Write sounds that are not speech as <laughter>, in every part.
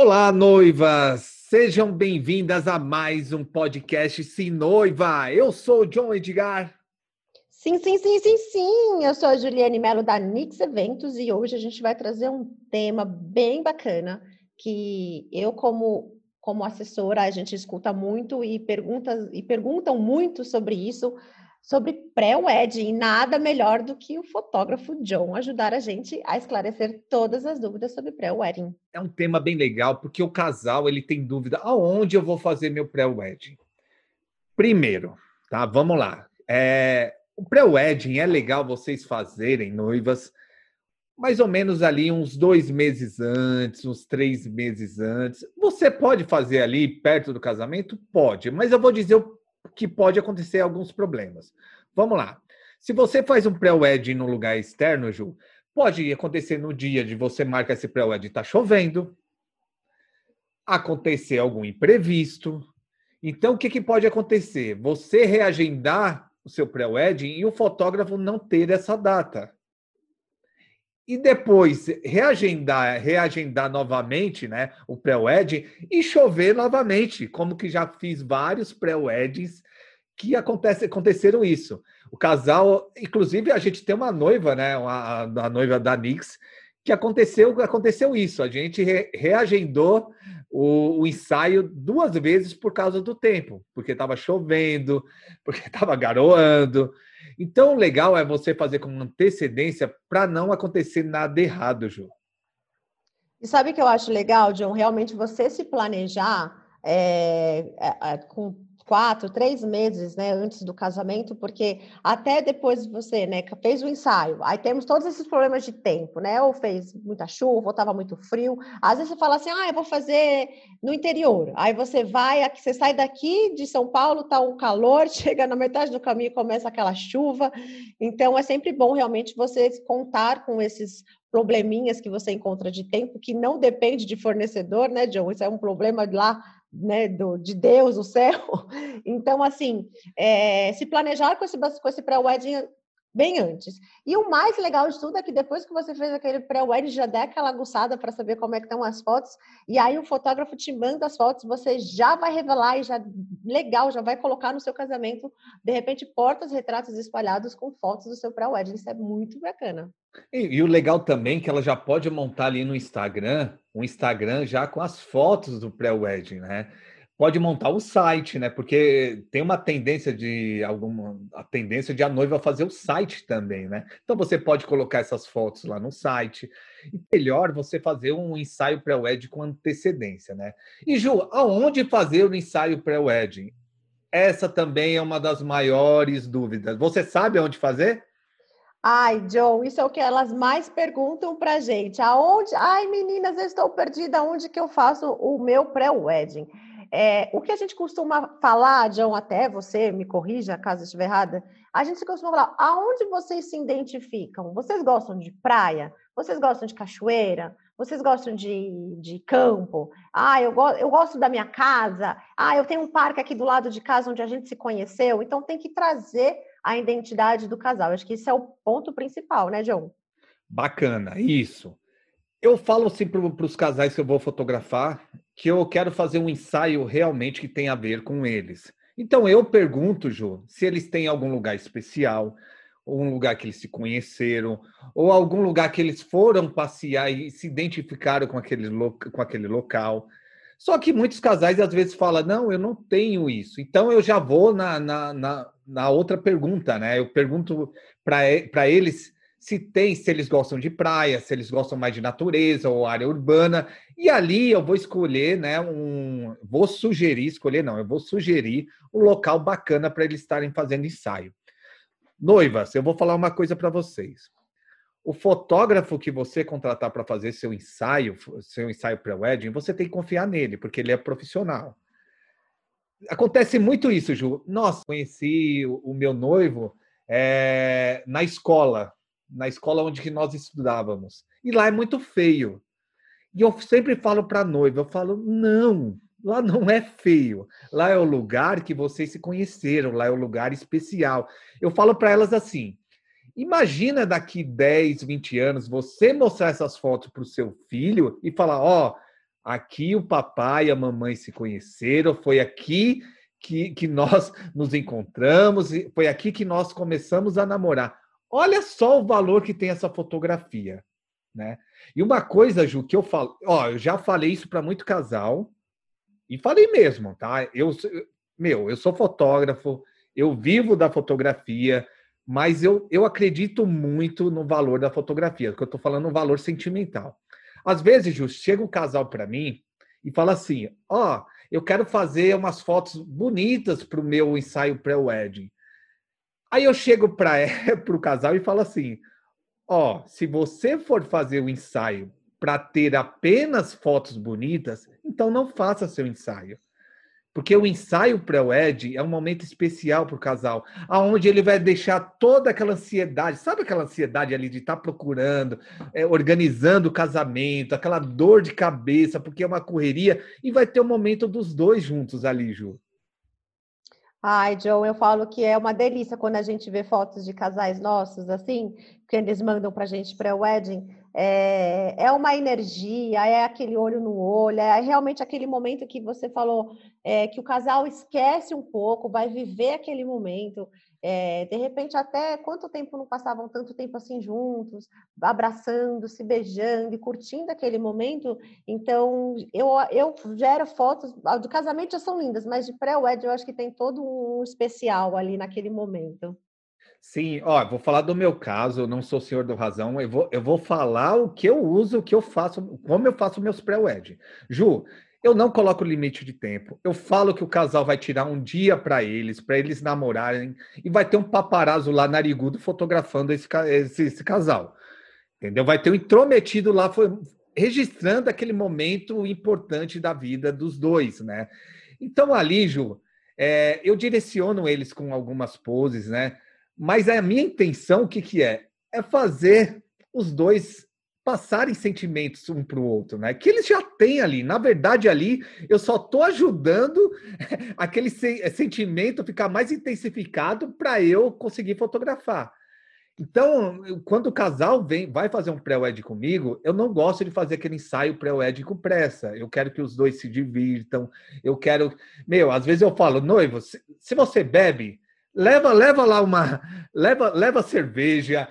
Olá, noivas! Sejam bem-vindas a mais um podcast Sim Noiva. Eu sou o John Edgar. Sim, sim, sim, sim, sim. Eu sou a Juliane Melo da Nix Eventos e hoje a gente vai trazer um tema bem bacana que eu como como assessora a gente escuta muito e perguntas e perguntam muito sobre isso sobre pré-wedding. Nada melhor do que o fotógrafo John ajudar a gente a esclarecer todas as dúvidas sobre pré-wedding. É um tema bem legal porque o casal ele tem dúvida aonde eu vou fazer meu pré-wedding. Primeiro, tá? Vamos lá. É, o pré-wedding é legal vocês fazerem noivas mais ou menos ali uns dois meses antes, uns três meses antes. Você pode fazer ali perto do casamento? Pode, mas eu vou dizer o que pode acontecer alguns problemas. Vamos lá. Se você faz um pré-wedding no lugar externo, Ju, pode acontecer no dia de você marcar esse pré-wedding, está chovendo, acontecer algum imprevisto. Então, o que, que pode acontecer? Você reagendar o seu pré-wedding e o fotógrafo não ter essa data. E depois reagendar, reagendar novamente né, o pré-wedding e chover novamente, como que já fiz vários pré-weddings que acontece, aconteceram isso. O casal, inclusive a gente tem uma noiva, né, a, a noiva da Nix, que aconteceu, aconteceu isso. A gente re, reagendou o, o, ensaio duas vezes por causa do tempo, porque estava chovendo, <laughs> porque estava garoando. Então, o legal é você fazer com antecedência para não acontecer nada errado, Ju. E sabe o que eu acho legal, John? Realmente você se planejar é, é, é com quatro, três meses, né, antes do casamento, porque até depois você, né, fez o ensaio, aí temos todos esses problemas de tempo, né, ou fez muita chuva, ou estava muito frio, às vezes você fala assim, ah, eu vou fazer no interior, aí você vai, você sai daqui de São Paulo, tá um calor, <laughs> chega na metade do caminho começa aquela chuva, então é sempre bom realmente você contar com esses probleminhas que você encontra de tempo, que não depende de fornecedor, né, John? Isso é um problema lá né, do, de Deus, o céu. <laughs> Então, assim, é, se planejar com esse, com esse pré-wedding bem antes. E o mais legal de tudo é que depois que você fez aquele pré-wedding, já dá aquela aguçada para saber como é que estão as fotos, e aí o fotógrafo te manda as fotos, você já vai revelar e já legal, já vai colocar no seu casamento, de repente, portas, retratos espalhados com fotos do seu pré-wedding. Isso é muito bacana. E, e, o legal também é que ela já pode montar ali no Instagram, um Instagram já com as fotos do pré-wedding, né? Pode montar o site, né? Porque tem uma tendência de alguma a tendência de a noiva fazer o site também, né? Então você pode colocar essas fotos lá no site. E melhor você fazer um ensaio pré-wedding com antecedência, né? E Ju, aonde fazer o ensaio pré-wedding? Essa também é uma das maiores dúvidas. Você sabe aonde fazer? Ai, John, isso é o que elas mais perguntam pra gente. Aonde? Ai, meninas, eu estou perdida. Aonde que eu faço o meu pré-wedding? É, o que a gente costuma falar, John, até você me corrija caso estiver errada, a gente costuma falar, aonde vocês se identificam? Vocês gostam de praia? Vocês gostam de cachoeira? Vocês gostam de, de campo? Ah, eu, go eu gosto da minha casa. Ah, eu tenho um parque aqui do lado de casa onde a gente se conheceu. Então tem que trazer a identidade do casal. Acho que isso é o ponto principal, né, John? Bacana, isso. Eu falo assim para os casais que eu vou fotografar que eu quero fazer um ensaio realmente que tenha a ver com eles. Então eu pergunto, Jô, se eles têm algum lugar especial, ou um lugar que eles se conheceram, ou algum lugar que eles foram passear e se identificaram com aquele, com aquele local. Só que muitos casais às vezes falam, não, eu não tenho isso. Então eu já vou na, na, na, na outra pergunta, né? Eu pergunto para eles se tem, se eles gostam de praia, se eles gostam mais de natureza ou área urbana. E ali eu vou escolher, né? Um, vou sugerir, escolher não, eu vou sugerir um local bacana para eles estarem fazendo ensaio. Noivas, eu vou falar uma coisa para vocês. O fotógrafo que você contratar para fazer seu ensaio, seu ensaio pré-wedding, você tem que confiar nele, porque ele é profissional. Acontece muito isso, Ju. Nossa, conheci o meu noivo é, na escola, na escola onde nós estudávamos. E lá é muito feio. E eu sempre falo para a noiva, eu falo, não, lá não é feio. Lá é o lugar que vocês se conheceram, lá é o lugar especial. Eu falo para elas assim, Imagina daqui 10, 20 anos você mostrar essas fotos para o seu filho e falar: ó, oh, Aqui o papai e a mamãe se conheceram, foi aqui que, que nós nos encontramos, foi aqui que nós começamos a namorar. Olha só o valor que tem essa fotografia, né? E uma coisa, Ju, que eu falo, ó, eu já falei isso para muito casal e falei mesmo, tá? Eu, meu, eu sou fotógrafo, eu vivo da fotografia, mas eu, eu acredito muito no valor da fotografia, que eu estou falando no valor sentimental. Às vezes, Ju, chega um casal para mim e fala assim: Ó, eu quero fazer umas fotos bonitas para o meu ensaio pré-wedding. Aí eu chego para <laughs> o casal e falo assim: Ó, se você for fazer o ensaio para ter apenas fotos bonitas, então não faça seu ensaio. Porque o ensaio pré-wed é um momento especial para o casal, aonde ele vai deixar toda aquela ansiedade, sabe aquela ansiedade ali de estar tá procurando, é, organizando o casamento, aquela dor de cabeça, porque é uma correria, e vai ter o um momento dos dois juntos ali, Ju. Ai, John, eu falo que é uma delícia quando a gente vê fotos de casais nossos, assim, que eles mandam para a gente pré-wedding é, é uma energia, é aquele olho no olho, é realmente aquele momento que você falou é, que o casal esquece um pouco, vai viver aquele momento. É, de repente, até quanto tempo não passavam tanto tempo assim juntos, abraçando, se beijando e curtindo aquele momento. Então, eu, eu gero fotos do casamento já são lindas, mas de pré-wed eu acho que tem todo um especial ali naquele momento. Sim, ó, vou falar do meu caso, não sou senhor do razão, eu vou, eu vou falar o que eu uso, o que eu faço, como eu faço meus pré-wed. Ju, eu não coloco limite de tempo. Eu falo que o casal vai tirar um dia para eles, para eles namorarem, e vai ter um paparazzo lá narigudo fotografando esse, esse, esse casal. Entendeu? Vai ter um intrometido lá foi, registrando aquele momento importante da vida dos dois, né? Então ali, Ju, é, eu direciono eles com algumas poses, né? Mas a minha intenção, o que, que é? É fazer os dois passarem sentimentos um para o outro, né? Que eles já têm ali. Na verdade, ali eu só estou ajudando <laughs> aquele sentimento ficar mais intensificado para eu conseguir fotografar. Então, quando o casal vem, vai fazer um pré-wed comigo, eu não gosto de fazer aquele ensaio pré-wed com pressa. Eu quero que os dois se divirtam. Eu quero. Meu, às vezes eu falo, noivo, se, se você bebe, leva, leva lá uma, <laughs> leva, leva cerveja.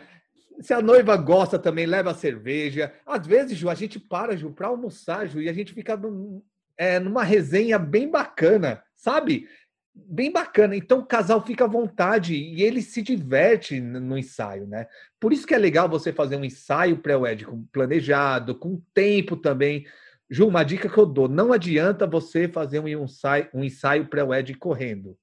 Se a noiva gosta também, leva cerveja. Às vezes, Ju, a gente para, Ju, para almoçar, Ju, e a gente fica num, é, numa resenha bem bacana, sabe? Bem bacana. Então, o casal fica à vontade e ele se diverte no ensaio, né? Por isso que é legal você fazer um ensaio pré-wed planejado, com tempo também. Ju, uma dica que eu dou: não adianta você fazer um ensaio, um ensaio pré-wed correndo.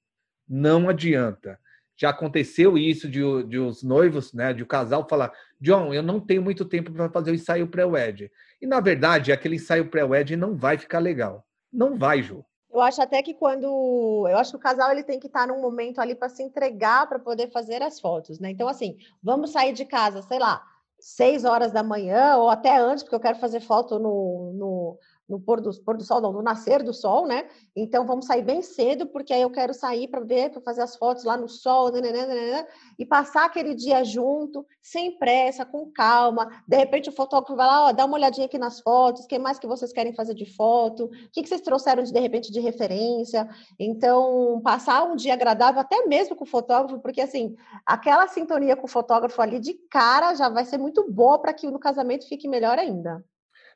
Não adianta. Já aconteceu isso de, de os noivos, né, de o casal falar: John, eu não tenho muito tempo para fazer o ensaio pré-wed. E na verdade, aquele ensaio pré-wed não vai ficar legal. Não vai, Ju. Eu acho até que quando. Eu acho que o casal ele tem que estar num momento ali para se entregar para poder fazer as fotos, né? Então, assim, vamos sair de casa, sei lá, seis horas da manhã ou até antes, porque eu quero fazer foto no, no no pôr do, pôr do sol, não, no nascer do sol, né? Então vamos sair bem cedo, porque aí eu quero sair para ver, para fazer as fotos lá no sol, né, né, né, e passar aquele dia junto, sem pressa, com calma. De repente o fotógrafo vai lá, ó, dá uma olhadinha aqui nas fotos, o que mais que vocês querem fazer de foto, o que, que vocês trouxeram de, de repente de referência. Então, passar um dia agradável, até mesmo com o fotógrafo, porque assim, aquela sintonia com o fotógrafo ali de cara já vai ser muito boa para que no casamento fique melhor ainda.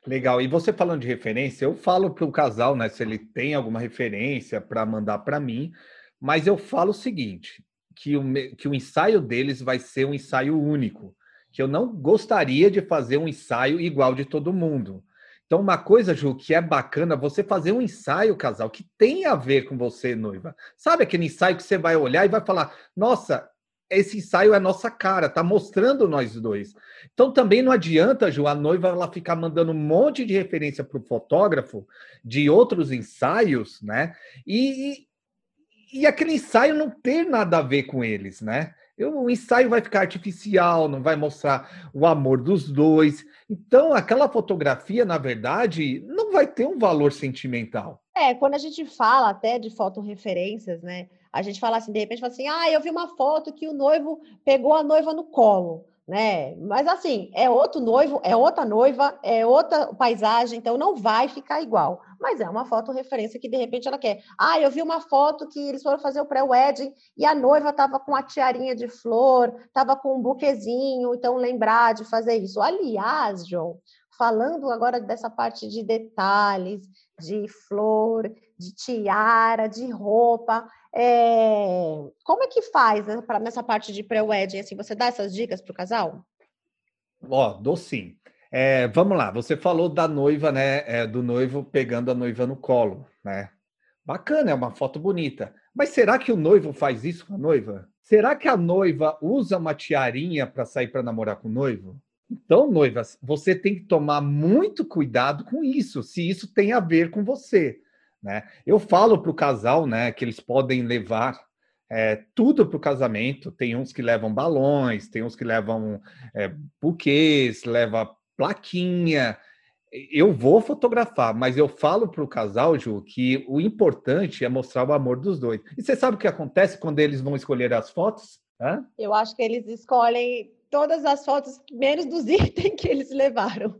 Legal. E você falando de referência, eu falo para o casal, né, se ele tem alguma referência para mandar para mim, mas eu falo o seguinte, que o, que o ensaio deles vai ser um ensaio único, que eu não gostaria de fazer um ensaio igual de todo mundo. Então, uma coisa, Ju, que é bacana, você fazer um ensaio, casal, que tem a ver com você, noiva. Sabe aquele ensaio que você vai olhar e vai falar: nossa, esse ensaio é nossa cara, tá mostrando nós dois. Então também não adianta, Ju, a noiva ela ficar mandando um monte de referência para o fotógrafo de outros ensaios, né? E, e, aquele ensaio não ter nada a ver com eles, né? O ensaio vai ficar artificial, não vai mostrar o amor dos dois. Então, aquela fotografia, na verdade, não vai ter um valor sentimental. É, quando a gente fala até de fotorreferências, né? A gente fala assim, de repente, fala assim, ah, eu vi uma foto que o noivo pegou a noiva no colo né? Mas assim, é outro noivo, é outra noiva, é outra paisagem, então não vai ficar igual. Mas é uma foto referência que de repente ela quer. Ah, eu vi uma foto que eles foram fazer o pré-wedding e a noiva estava com a tiarinha de flor, estava com um buquezinho, então lembrar de fazer isso. Aliás, João, falando agora dessa parte de detalhes, de flor, de tiara, de roupa, é... Como é que faz né, nessa parte de pré-wedding? Assim, você dá essas dicas para o casal? Ó, dou sim. É, vamos lá, você falou da noiva, né? É, do noivo pegando a noiva no colo, né? Bacana, é uma foto bonita. Mas será que o noivo faz isso com a noiva? Será que a noiva usa uma tiarinha para sair para namorar com o noivo? Então, noivas, você tem que tomar muito cuidado com isso, se isso tem a ver com você. Né? Eu falo para o casal né, que eles podem levar é, tudo para o casamento. Tem uns que levam balões, tem uns que levam é, buquês, leva plaquinha. Eu vou fotografar, mas eu falo para o casal, Ju, que o importante é mostrar o amor dos dois. E você sabe o que acontece quando eles vão escolher as fotos? Hã? Eu acho que eles escolhem todas as fotos, menos dos <laughs> itens que eles levaram.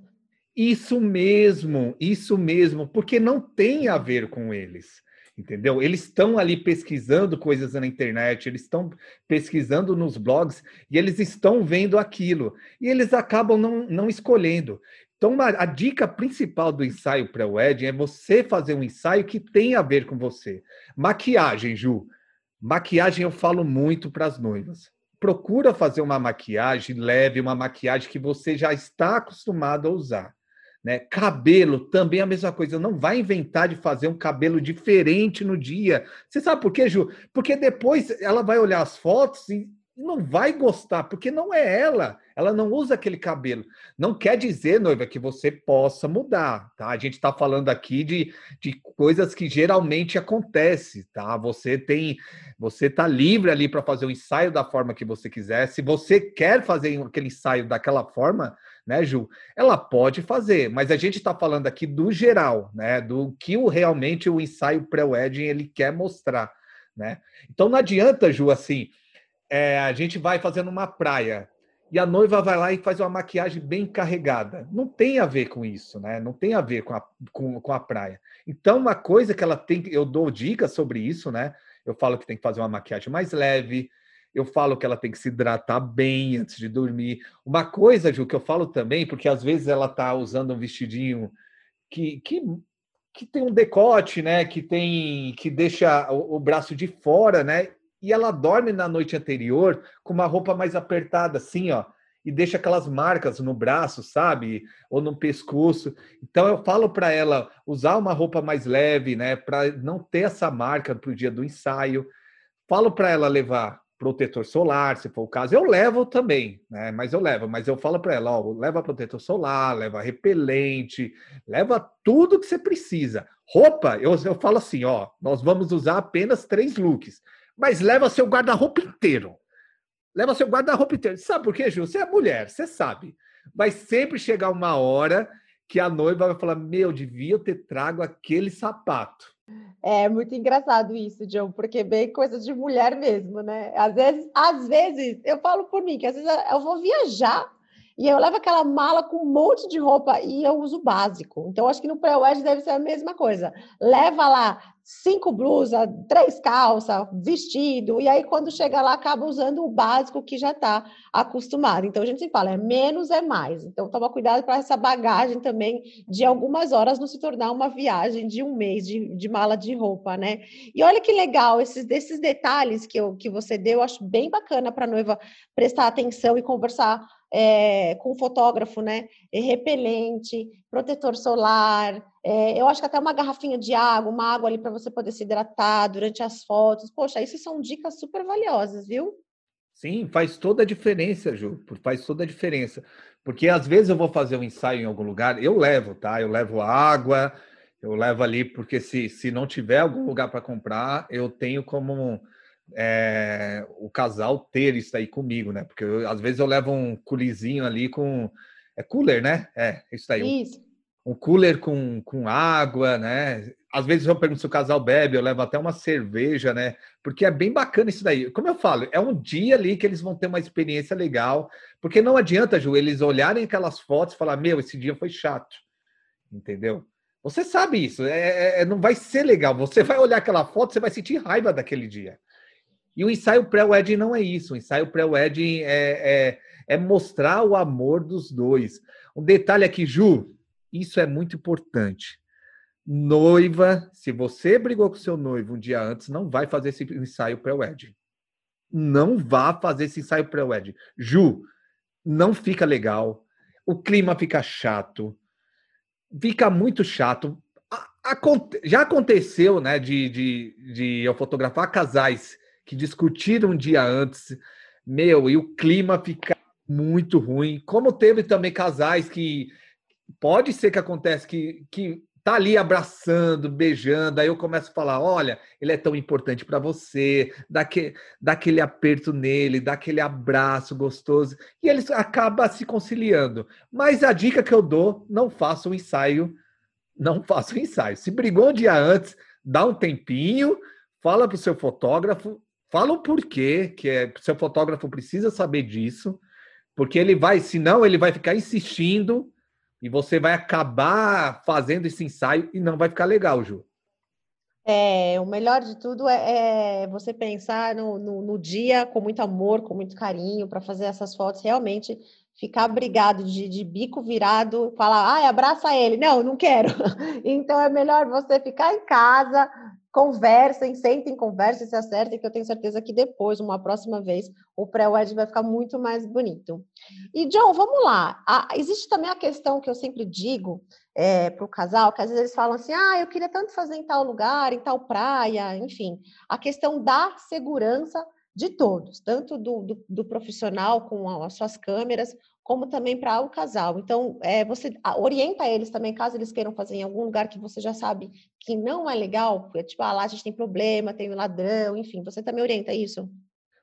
Isso mesmo, isso mesmo, porque não tem a ver com eles, entendeu? Eles estão ali pesquisando coisas na internet, eles estão pesquisando nos blogs e eles estão vendo aquilo e eles acabam não, não escolhendo. Então, a dica principal do ensaio pré-wedding é você fazer um ensaio que tem a ver com você. Maquiagem, Ju. Maquiagem eu falo muito para as noivas. Procura fazer uma maquiagem leve, uma maquiagem que você já está acostumado a usar. Né? Cabelo também a mesma coisa. Não vai inventar de fazer um cabelo diferente no dia. Você sabe por quê, Ju? Porque depois ela vai olhar as fotos e não vai gostar, porque não é ela. Ela não usa aquele cabelo. Não quer dizer, noiva, que você possa mudar, tá? A gente está falando aqui de, de coisas que geralmente acontecem, tá? Você tem, você tá livre ali para fazer o ensaio da forma que você quiser. Se você quer fazer aquele ensaio daquela forma, né, Ju? Ela pode fazer, mas a gente está falando aqui do geral, né? Do que o, realmente o ensaio pré-wedding ele quer mostrar, né? Então não adianta, Ju, assim, é, a gente vai fazendo uma praia e a noiva vai lá e faz uma maquiagem bem carregada. Não tem a ver com isso, né? Não tem a ver com a, com, com a praia. Então, uma coisa que ela tem, eu dou dicas sobre isso, né? Eu falo que tem que fazer uma maquiagem mais leve, eu falo que ela tem que se hidratar bem antes de dormir. Uma coisa, Ju, que eu falo também, porque às vezes ela tá usando um vestidinho que, que, que tem um decote, né? Que tem que deixa o, o braço de fora, né? E ela dorme na noite anterior com uma roupa mais apertada, assim, ó, e deixa aquelas marcas no braço, sabe? Ou no pescoço. Então eu falo para ela usar uma roupa mais leve, né? Para não ter essa marca para o dia do ensaio. Falo para ela levar protetor solar, se for o caso. Eu levo também, né? Mas eu levo, mas eu falo para ela, ó, leva protetor solar, leva repelente, leva tudo que você precisa. Roupa, eu, eu falo assim, ó, nós vamos usar apenas três looks, mas leva seu guarda-roupa inteiro. Leva seu guarda-roupa inteiro. Sabe por quê, Ju? Você é mulher, você sabe. Vai sempre chegar uma hora que a noiva vai falar: Meu, devia ter trago aquele sapato. É muito engraçado isso, John, porque é bem coisa de mulher mesmo, né? Às vezes, às vezes, eu falo por mim, que às vezes eu vou viajar e eu levo aquela mala com um monte de roupa e eu uso básico. Então, acho que no pré-wed deve ser a mesma coisa. Leva lá cinco blusas, três calças, vestido, e aí quando chega lá acaba usando o básico que já está acostumado. Então a gente sempre fala, é menos é mais. Então toma cuidado para essa bagagem também de algumas horas não se tornar uma viagem de um mês de, de mala de roupa, né? E olha que legal, esses desses detalhes que, eu, que você deu, eu acho bem bacana para noiva prestar atenção e conversar é, com fotógrafo, né? Repelente, protetor solar, é, eu acho que até uma garrafinha de água, uma água ali para você poder se hidratar durante as fotos. Poxa, isso são dicas super valiosas, viu? Sim, faz toda a diferença, Ju. Faz toda a diferença. Porque às vezes eu vou fazer um ensaio em algum lugar, eu levo, tá? Eu levo água, eu levo ali, porque se, se não tiver algum lugar para comprar, eu tenho como é, o casal ter isso aí comigo, né? Porque eu, às vezes eu levo um culizinho ali com. É cooler, né? É, isso aí. Isso. Um um cooler com, com água, né? Às vezes eu pergunto se o casal bebe, eu levo até uma cerveja, né? Porque é bem bacana isso daí. Como eu falo, é um dia ali que eles vão ter uma experiência legal, porque não adianta, Ju, eles olharem aquelas fotos e falar: Meu, esse dia foi chato, entendeu? Você sabe isso, é, é, é não vai ser legal. Você vai olhar aquela foto, você vai sentir raiva daquele dia. E o ensaio pré-wedding não é isso. O ensaio pré-wedding é, é, é mostrar o amor dos dois. Um detalhe aqui, Ju, isso é muito importante. Noiva, se você brigou com seu noivo um dia antes, não vai fazer esse ensaio pré-wedding. Não vá fazer esse ensaio pré-wedding. Ju, não fica legal. O clima fica chato. Fica muito chato. Já aconteceu, né, de, de, de eu fotografar casais que discutiram um dia antes, meu, e o clima fica muito ruim. Como teve também casais que pode ser que acontece que, que tá ali abraçando, beijando, aí eu começo a falar, olha, ele é tão importante para você, dá, que, dá aquele aperto nele, dá aquele abraço gostoso, e eles acabam se conciliando. Mas a dica que eu dou, não faça um ensaio, não <laughs> faça um ensaio. Se brigou um dia antes, dá um tempinho, fala para o seu fotógrafo, fala o porquê, que é, seu fotógrafo precisa saber disso, porque ele vai, senão ele vai ficar insistindo, e você vai acabar fazendo esse ensaio e não vai ficar legal, Ju. É, o melhor de tudo é, é você pensar no, no, no, dia com muito amor, com muito carinho, para fazer essas fotos realmente ficar brigado de, de bico virado, falar, ai, abraça ele. Não, não quero. <laughs> Então é melhor você ficar em casa, conversem, sentem, conversem, se acertem, que eu tenho certeza que depois, uma próxima vez, o pré-wed vai ficar muito mais bonito. E, John, vamos lá. existe também a questão que eu sempre digo é, para o casal, que às vezes eles falam assim, ah, eu queria tanto fazer em tal lugar, em tal praia, enfim. A questão da segurança de todos, tanto do, do, do profissional com as suas câmeras, como também para o casal. Então, é, você orienta eles também, caso eles queiram fazer em algum lugar que você já sabe que não é legal, porque, tipo, ah, lá a gente tem problema, tem ladrão, enfim, você também orienta isso?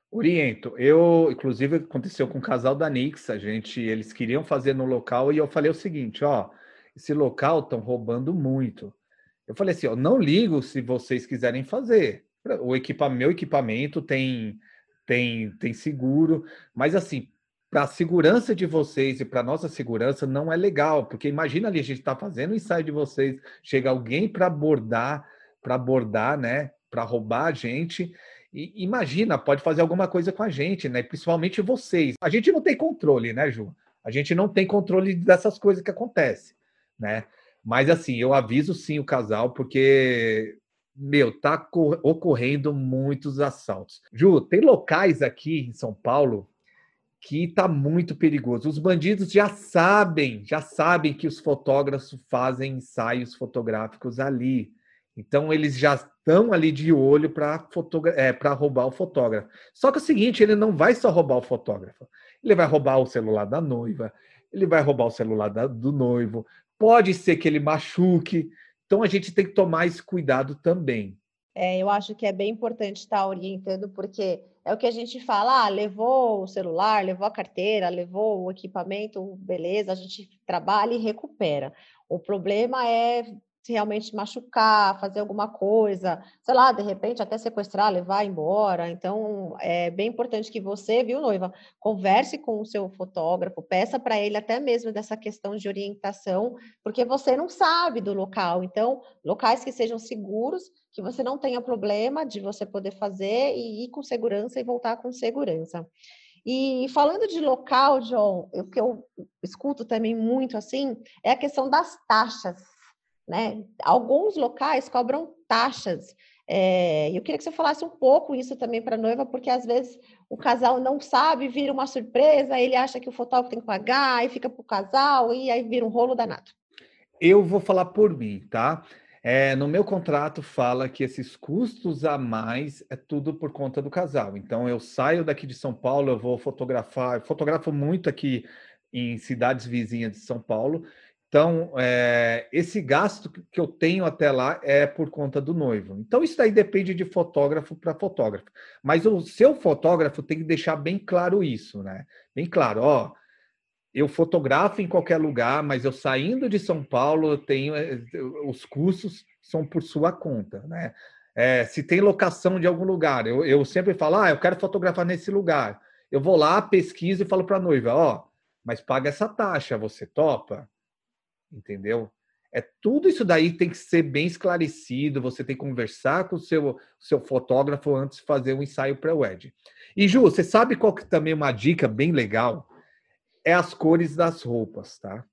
Oriento. Eu, inclusive, aconteceu com o casal da Nix, a gente, eles queriam fazer no local e eu falei o seguinte, ó, esse local estão roubando muito. Eu falei assim, ó, não ligo se vocês quiserem fazer. O equipamento, meu equipamento tem tem tem seguro, mas assim, para a segurança de vocês e para nossa segurança não é legal, porque imagina ali a gente está fazendo o ensaio de vocês, chega alguém para abordar, para abordar, né, para roubar a gente. E imagina, pode fazer alguma coisa com a gente, né? Principalmente vocês. A gente não tem controle, né, Ju? A gente não tem controle dessas coisas que acontecem, né? Mas assim, eu aviso sim o casal, porque meu, tá ocorrendo muitos assaltos. Ju, tem locais aqui em São Paulo que está muito perigoso. Os bandidos já sabem, já sabem que os fotógrafos fazem ensaios fotográficos ali. Então eles já estão ali de olho para é, roubar o fotógrafo. Só que é o seguinte, ele não vai só roubar o fotógrafo. Ele vai roubar o celular da noiva, ele vai roubar o celular da, do noivo. Pode ser que ele machuque. Então a gente tem que tomar esse cuidado também. É, eu acho que é bem importante estar orientando, porque é o que a gente fala, ah, levou o celular, levou a carteira, levou o equipamento, beleza, a gente trabalha e recupera. O problema é realmente machucar, fazer alguma coisa, sei lá, de repente até sequestrar, levar embora. Então, é bem importante que você, viu, noiva, converse com o seu fotógrafo, peça para ele até mesmo dessa questão de orientação, porque você não sabe do local. Então, locais que sejam seguros, que você não tenha problema de você poder fazer e ir com segurança e voltar com segurança. E falando de local, João, o que eu escuto também muito assim é a questão das taxas né? Alguns locais cobram taxas. É, eu queria que você falasse um pouco isso também para a noiva, porque às vezes o casal não sabe, vira uma surpresa, ele acha que o fotógrafo tem que pagar, e fica para o casal, e aí vira um rolo danado. Eu vou falar por mim, tá? É, no meu contrato fala que esses custos a mais é tudo por conta do casal. Então eu saio daqui de São Paulo, eu vou fotografar, fotografo muito aqui em cidades vizinhas de São Paulo, então, é, esse gasto que eu tenho até lá é por conta do noivo. Então, isso daí depende de fotógrafo para fotógrafo. Mas o seu fotógrafo tem que deixar bem claro isso, né? Bem claro, ó. eu fotografo em qualquer lugar, mas eu saindo de São Paulo, eu tenho eh, os custos são por sua conta, né? É, se tem locação de algum lugar, eu, eu sempre falo, ah, eu quero fotografar nesse lugar. Eu vou lá, pesquiso e falo para a noiva, ó, mas paga essa taxa, você topa? Entendeu? É tudo isso daí tem que ser bem esclarecido. Você tem que conversar com o seu, seu fotógrafo antes de fazer um ensaio pré-wed. E Ju, você sabe qual que também é uma dica bem legal? É as cores das roupas, tá?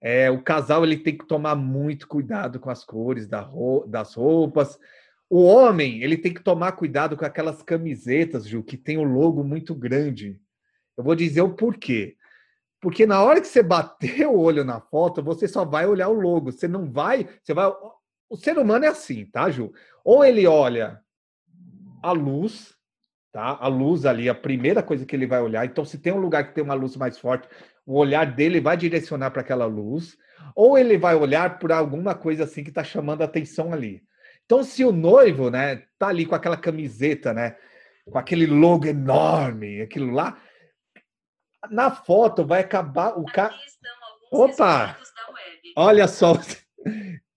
É, o casal ele tem que tomar muito cuidado com as cores da roupa, das roupas. O homem ele tem que tomar cuidado com aquelas camisetas, Ju, que tem o logo muito grande. Eu vou dizer o porquê. Porque na hora que você bater o olho na foto, você só vai olhar o logo. Você não vai. Você vai. O ser humano é assim, tá, Ju? Ou ele olha a luz, tá? A luz ali, a primeira coisa que ele vai olhar. Então, se tem um lugar que tem uma luz mais forte, o olhar dele vai direcionar para aquela luz. Ou ele vai olhar por alguma coisa assim que está chamando a atenção ali. Então, se o noivo, né, tá ali com aquela camiseta, né, com aquele logo enorme, aquilo lá, na foto vai acabar o cara. Opa! Olha só.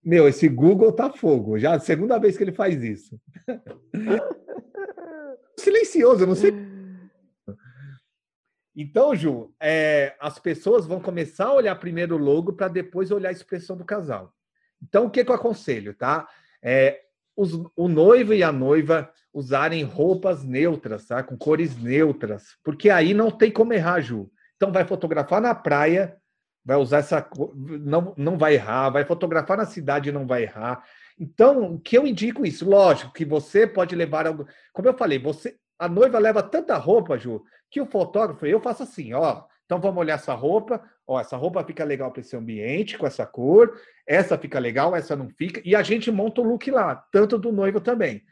Meu, esse Google tá fogo. Já é a segunda vez que ele faz isso. <laughs> Silencioso, eu não sei. Então, Ju, é, as pessoas vão começar a olhar primeiro o logo para depois olhar a expressão do casal. Então, o que, que eu aconselho, tá? É, os, o noivo e a noiva usarem roupas neutras, tá? Com cores neutras, porque aí não tem como errar, Ju. Então vai fotografar na praia, vai usar essa não não vai errar, vai fotografar na cidade não vai errar. Então, o que eu indico isso, lógico que você pode levar algo, como eu falei, você a noiva leva tanta roupa, Ju, que o fotógrafo, eu faço assim, ó, então vamos olhar essa roupa, ó, essa roupa fica legal para esse ambiente, com essa cor, essa fica legal, essa não fica, e a gente monta o look lá, tanto do noivo também.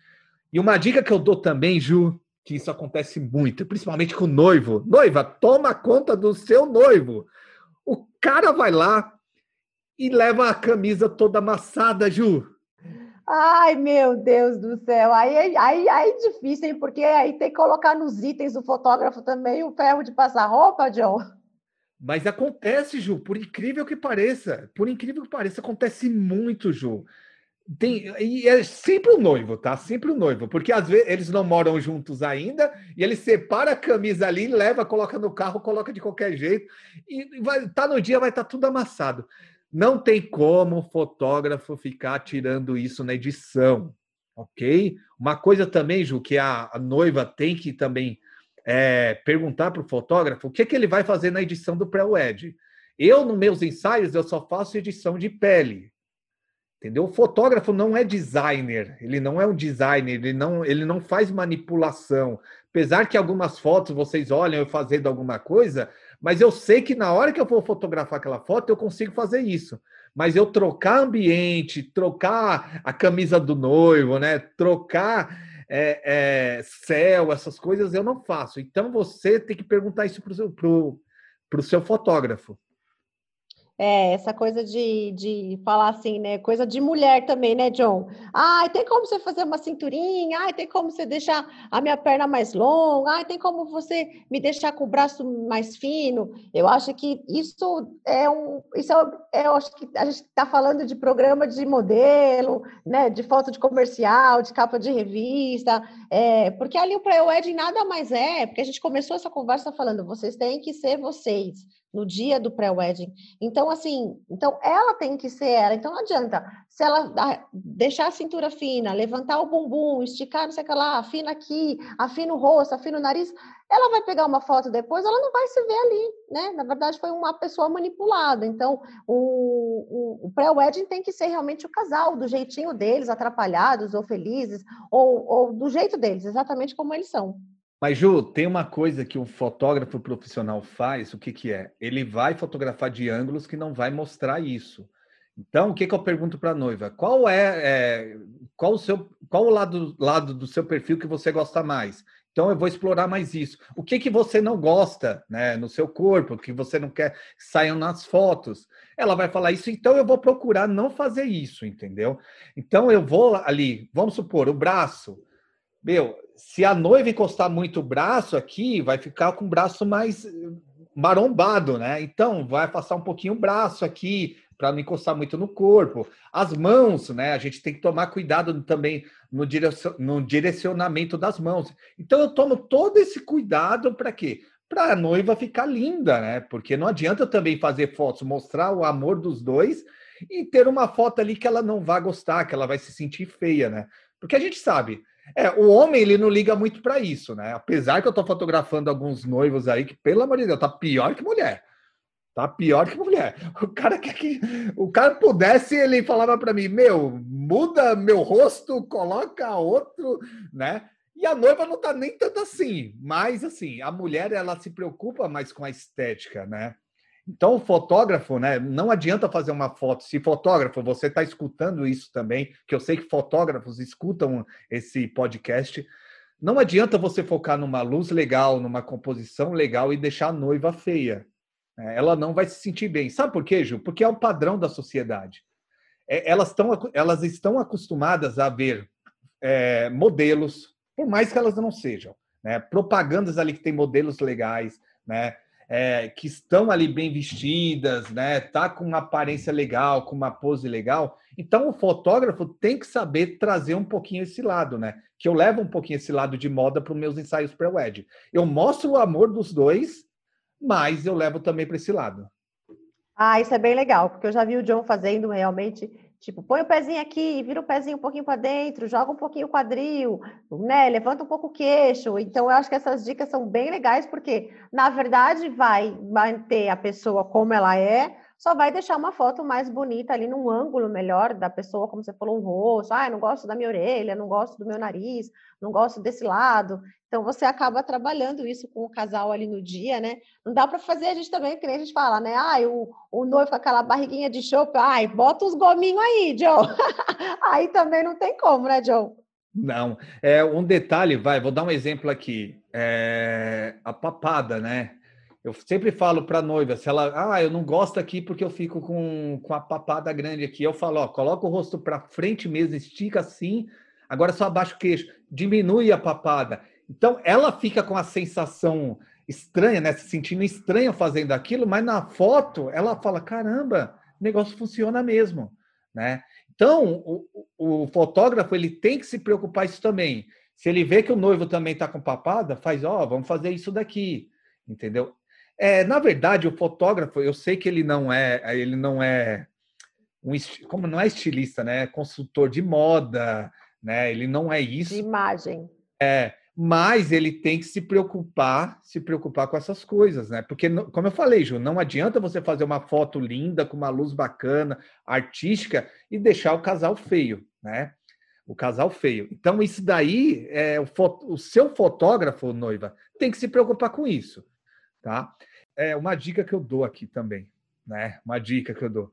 E uma dica que eu dou também, Ju, que isso acontece muito, principalmente com o noivo. Noiva, toma conta do seu noivo. O cara vai lá e leva a camisa toda amassada, Ju. Ai, meu Deus do céu. Aí, aí, aí é difícil, hein? Porque aí tem que colocar nos itens do fotógrafo também o ferro de passar roupa, John. Mas acontece, Ju, por incrível que pareça. Por incrível que pareça, acontece muito, Ju. Tem, e é sempre o noivo, tá? Sempre o noivo, porque às vezes eles não moram juntos ainda e ele separa a camisa ali, leva, coloca no carro, coloca de qualquer jeito e vai tá no dia vai estar tá tudo amassado. Não tem como o fotógrafo ficar tirando isso na edição, ok? Uma coisa também, Ju, que a, a noiva tem que também é, perguntar para o fotógrafo o que, que ele vai fazer na edição do pré-wed. Eu, nos meus ensaios, eu só faço edição de pele Entendeu? O fotógrafo não é designer, ele não é um designer, ele não, ele não faz manipulação. Apesar que algumas fotos vocês olham eu fazendo alguma coisa, mas eu sei que na hora que eu for fotografar aquela foto, eu consigo fazer isso. Mas eu trocar ambiente, trocar a camisa do noivo, né? Trocar é, é, céu, essas coisas, eu não faço. Então você tem que perguntar isso para o seu, seu fotógrafo. É, essa coisa de, de falar assim, né? Coisa de mulher também, né, John? Ai, tem como você fazer uma cinturinha? Ai, tem como você deixar a minha perna mais longa? Ai, tem como você me deixar com o braço mais fino? Eu acho que isso é um. Isso é, é eu acho que a gente está falando de programa de modelo, né? De foto de comercial, de capa de revista. É, porque ali o pré-wedding nada mais é, porque a gente começou essa conversa falando, vocês têm que ser vocês no dia do pré-wedding. Então, assim, então ela tem que ser ela. Então, não adianta. Se ela deixar a cintura fina, levantar o bumbum, esticar, não sei o que lá, afina aqui, afina o rosto, afina o nariz, ela vai pegar uma foto depois, ela não vai se ver ali, né? Na verdade, foi uma pessoa manipulada. Então, o, o, o pré-wedding tem que ser realmente o casal, do jeitinho deles, atrapalhados ou felizes, ou, ou do jeito deles, exatamente como eles são. Mas, Ju, tem uma coisa que um fotógrafo profissional faz, o que, que é? Ele vai fotografar de ângulos que não vai mostrar isso. Então, o que, que eu pergunto para a noiva? Qual é, é, qual o seu, qual o lado, lado do seu perfil que você gosta mais? Então, eu vou explorar mais isso. O que, que você não gosta né, no seu corpo, que você não quer que saiam nas fotos? Ela vai falar isso, então eu vou procurar não fazer isso, entendeu? Então, eu vou ali, vamos supor, o braço. Meu, se a noiva encostar muito o braço aqui, vai ficar com o braço mais marombado, né? Então, vai afastar um pouquinho o braço aqui, para não encostar muito no corpo. As mãos, né? A gente tem que tomar cuidado também no, no direcionamento das mãos. Então, eu tomo todo esse cuidado para quê? Para a noiva ficar linda, né? Porque não adianta também fazer fotos, mostrar o amor dos dois e ter uma foto ali que ela não vai gostar, que ela vai se sentir feia, né? Porque a gente sabe, é, o homem ele não liga muito para isso, né? Apesar que eu estou fotografando alguns noivos aí que, pelo amor de Deus, tá pior que mulher. Tá pior que mulher. O cara quer que o cara pudesse, ele falava para mim: "Meu, muda meu rosto, coloca outro", né? E a noiva não tá nem tanto assim, mas assim, a mulher ela se preocupa mais com a estética, né? Então, o fotógrafo, né? Não adianta fazer uma foto. Se fotógrafo, você está escutando isso também, que eu sei que fotógrafos escutam esse podcast. Não adianta você focar numa luz legal, numa composição legal e deixar a noiva feia. É, ela não vai se sentir bem. Sabe por quê, Ju? Porque é o padrão da sociedade. É, elas, estão, elas estão acostumadas a ver é, modelos, por mais que elas não sejam, né? propagandas ali que tem modelos legais, né? É, que estão ali bem vestidas, né? Tá com uma aparência legal, com uma pose legal. Então o fotógrafo tem que saber trazer um pouquinho esse lado, né? Que eu levo um pouquinho esse lado de moda para os meus ensaios pré-wed. Eu mostro o amor dos dois, mas eu levo também para esse lado. Ah, isso é bem legal, porque eu já vi o John fazendo realmente, tipo, põe o pezinho aqui, vira o pezinho um pouquinho para dentro, joga um pouquinho o quadril, né? Levanta um pouco o queixo. Então, eu acho que essas dicas são bem legais, porque, na verdade, vai manter a pessoa como ela é, só vai deixar uma foto mais bonita ali num ângulo melhor da pessoa, como você falou, um rosto. Ah, não gosto da minha orelha, não gosto do meu nariz, não gosto desse lado. Então você acaba trabalhando isso com o casal ali no dia, né? Não dá para fazer a gente também, que nem a gente fala, né? Ai, o, o noivo com aquela barriguinha de chope, ai, bota os gominhos aí, John. <laughs> aí também não tem como, né, John? Não. É um detalhe, vai, vou dar um exemplo aqui. É, a papada, né? Eu sempre falo para a noiva, se ela, ah, eu não gosto aqui porque eu fico com, com a papada grande aqui. Eu falo, ó, coloca o rosto para frente mesmo, estica assim, agora só abaixa o queixo, diminui a papada. Então, ela fica com a sensação estranha, né? Se sentindo estranha fazendo aquilo, mas na foto ela fala: caramba, o negócio funciona mesmo, né? Então, o, o fotógrafo ele tem que se preocupar isso também. Se ele vê que o noivo também está com papada, faz, ó, oh, vamos fazer isso daqui, entendeu? É, na verdade, o fotógrafo, eu sei que ele não é, ele não é um como não é estilista, né? É consultor de moda, né? Ele não é isso. De imagem. É, mas ele tem que se preocupar, se preocupar com essas coisas, né? Porque, como eu falei, Ju, não adianta você fazer uma foto linda, com uma luz bacana, artística, e deixar o casal feio, né? O casal feio. Então, isso daí, é, o, o seu fotógrafo, noiva, tem que se preocupar com isso, tá? É uma dica que eu dou aqui também, né? Uma dica que eu dou.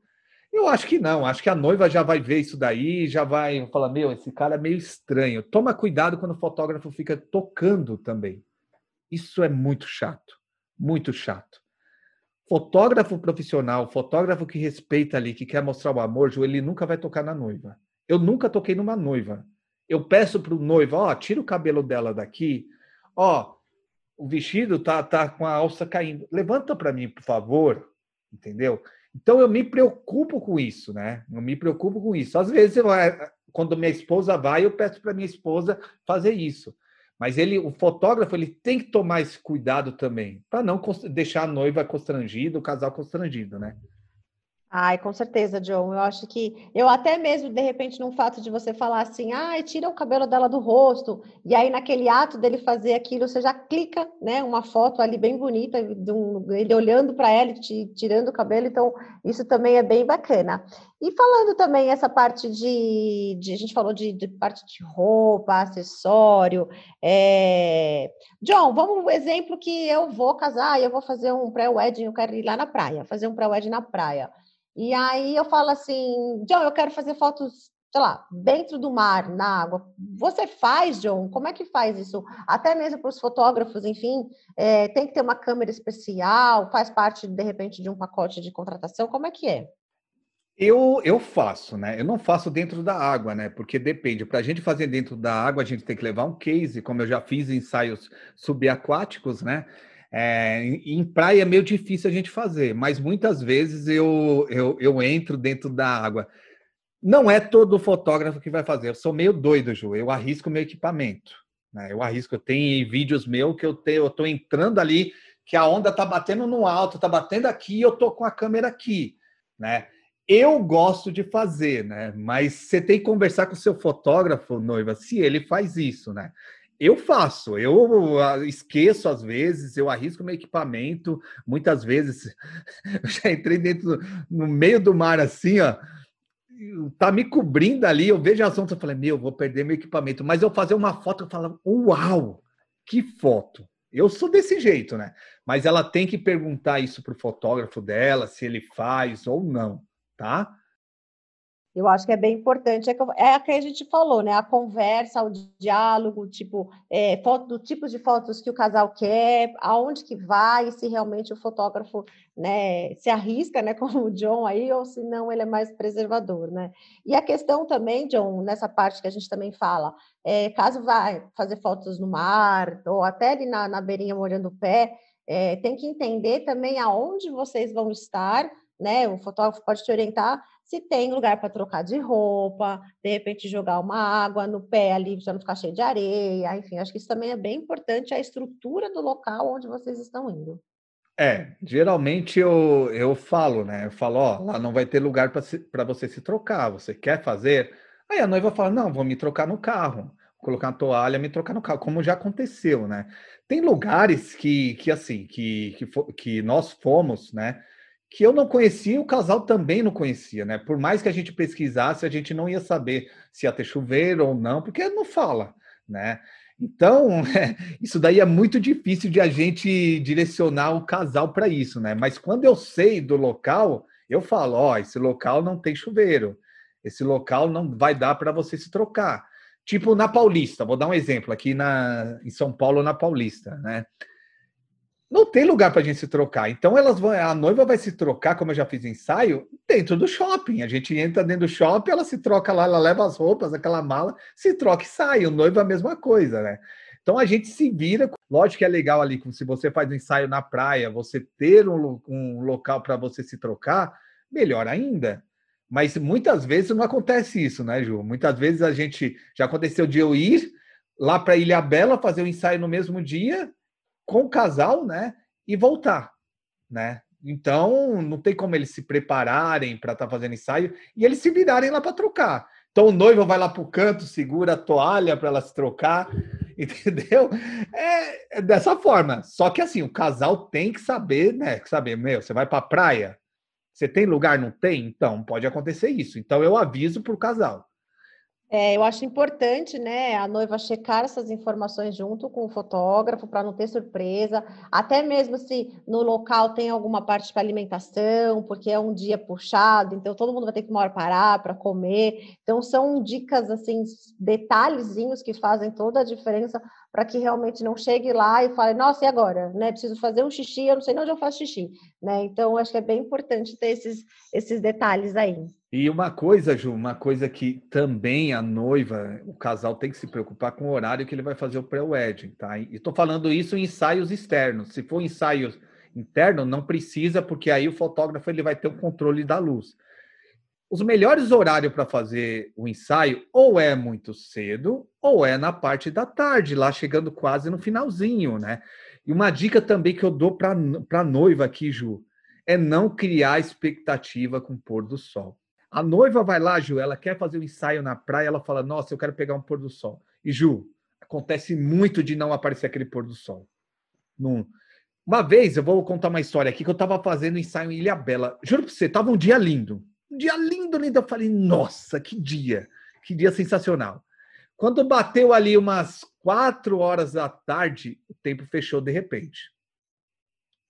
Eu acho que não, acho que a noiva já vai ver isso daí, já vai falar: meu, esse cara é meio estranho. Toma cuidado quando o fotógrafo fica tocando também. Isso é muito chato, muito chato. Fotógrafo profissional, fotógrafo que respeita ali, que quer mostrar o amor, ele nunca vai tocar na noiva. Eu nunca toquei numa noiva. Eu peço para o noivo: ó, tira o cabelo dela daqui, ó, o vestido tá, tá com a alça caindo. Levanta para mim, por favor, entendeu? Então eu me preocupo com isso, né? Eu me preocupo com isso. Às vezes, eu, eh, quando minha esposa vai, eu peço para minha esposa fazer isso. Mas ele, o fotógrafo, ele tem que tomar esse cuidado também, para não deixar a noiva constrangida, o casal constrangido, né? Ai, com certeza, John. Eu acho que eu até mesmo, de repente, no fato de você falar assim, ai, tira o cabelo dela do rosto, e aí naquele ato dele fazer aquilo, você já clica, né? Uma foto ali bem bonita, um, ele olhando para ela e tirando o cabelo, então isso também é bem bacana. E falando também essa parte de, de a gente falou de, de, parte de roupa, acessório. É... John, vamos um exemplo que eu vou casar e eu vou fazer um pré-wedding, eu quero ir lá na praia, fazer um pré-wedding na praia. E aí eu falo assim, John, eu quero fazer fotos, sei lá, dentro do mar, na água. Você faz, John? Como é que faz isso? Até mesmo para os fotógrafos, enfim, é, tem que ter uma câmera especial, faz parte, de repente, de um pacote de contratação, como é que é? Eu, eu faço, né? Eu não faço dentro da água, né? Porque depende. Para a gente fazer dentro da água, a gente tem que levar um case, como eu já fiz ensaios subaquáticos, né? É, em praia é meio difícil a gente fazer, mas muitas vezes eu, eu, eu entro dentro da água. Não é todo fotógrafo que vai fazer. Eu sou meio doido, Ju. Eu arrisco meu equipamento. Né? Eu arrisco. Eu tenho vídeos meus que eu tenho, eu tô entrando ali, que a onda tá batendo no alto, tá batendo aqui, e eu tô com a câmera aqui, né? Eu gosto de fazer, né? Mas você tem que conversar com o seu fotógrafo, noiva, se ele faz isso, né? Eu faço, eu ah, esqueço às vezes, eu arrisco meu equipamento, muitas vezes <laughs> eu já entrei dentro no meio do mar assim, ó, tá me cobrindo ali, eu vejo as ondas, eu falei, meu, vou perder meu equipamento. Mas eu fazer uma foto, eu falo, uau, que foto. Eu sou desse jeito, né? Mas ela tem que perguntar isso pro fotógrafo dela, se ele faz ou não, tá? Eu acho que é bem importante, é, é a que a gente falou, né? A conversa, o diálogo, tipo, é, foto, do tipo de fotos que o casal quer, aonde que vai, se realmente o fotógrafo né, se arrisca, né, <laughs> como o John aí, ou se não ele é mais preservador, né? E a questão também, John, nessa parte que a gente também fala, é, caso vá fazer fotos no mar, ou até ali na, na beirinha molhando o pé, é, tem que entender também aonde vocês vão estar, né? O fotógrafo pode te orientar se tem lugar para trocar de roupa, de repente jogar uma água no pé ali para não ficar cheio de areia, enfim, acho que isso também é bem importante, a estrutura do local onde vocês estão indo. É, geralmente eu, eu falo, né? Eu falo, ó, lá não vai ter lugar para você se trocar, você quer fazer? Aí a noiva fala, não, vou me trocar no carro, vou colocar uma toalha, me trocar no carro, como já aconteceu, né? Tem lugares que, que assim, que, que, que nós fomos, né? Que eu não conhecia, o casal também não conhecia, né? Por mais que a gente pesquisasse, a gente não ia saber se ia ter chuveiro ou não, porque não fala, né? Então, <laughs> isso daí é muito difícil de a gente direcionar o casal para isso, né? Mas quando eu sei do local, eu falo, ó, oh, esse local não tem chuveiro. Esse local não vai dar para você se trocar. Tipo na Paulista, vou dar um exemplo aqui na em São Paulo na Paulista, né? Não tem lugar para a gente se trocar. Então elas vão, a noiva vai se trocar, como eu já fiz ensaio, dentro do shopping. A gente entra dentro do shopping, ela se troca lá, ela leva as roupas, aquela mala, se troca e sai. O noivo é a mesma coisa, né? Então a gente se vira. Lógico que é legal ali, se você faz um ensaio na praia, você ter um, um local para você se trocar, melhor ainda. Mas muitas vezes não acontece isso, né, Ju? Muitas vezes a gente já aconteceu de eu ir lá para Ilha Bela fazer o um ensaio no mesmo dia com o casal, né? E voltar, né? Então, não tem como eles se prepararem para estar tá fazendo ensaio e eles se virarem lá para trocar. Então, o noivo vai lá para o canto, segura a toalha para ela se trocar, <laughs> entendeu? É, é, dessa forma. Só que, assim, o casal tem que saber, né? Saber, meu, você vai para a praia, você tem lugar, não tem? Então, pode acontecer isso. Então, eu aviso para o casal. É, eu acho importante, né, a noiva checar essas informações junto com o fotógrafo para não ter surpresa, até mesmo se no local tem alguma parte para alimentação, porque é um dia puxado, então todo mundo vai ter que uma hora parar para comer. Então são dicas assim, detalhezinhos que fazem toda a diferença para que realmente não chegue lá e fale, nossa, e agora? Né? Preciso fazer um xixi, eu não sei onde eu faço xixi. Né? Então, acho que é bem importante ter esses, esses detalhes aí. E uma coisa, Ju, uma coisa que também a noiva, o casal tem que se preocupar com o horário que ele vai fazer o pré-wedding, tá? E estou falando isso em ensaios externos. Se for ensaio interno, não precisa, porque aí o fotógrafo ele vai ter o controle da luz. Os melhores horários para fazer o ensaio ou é muito cedo ou é na parte da tarde, lá chegando quase no finalzinho, né? E uma dica também que eu dou para a noiva aqui, Ju, é não criar expectativa com o pôr do sol. A noiva vai lá, Ju, ela quer fazer um ensaio na praia, ela fala: Nossa, eu quero pegar um pôr do sol. E, Ju, acontece muito de não aparecer aquele pôr do sol. Num... Uma vez, eu vou contar uma história aqui que eu estava fazendo um ensaio em Ilha Bela. Juro para você, estava um dia lindo. Um dia lindo, lindo. Eu falei: Nossa, que dia! Que dia sensacional. Quando bateu ali umas quatro horas da tarde, o tempo fechou de repente.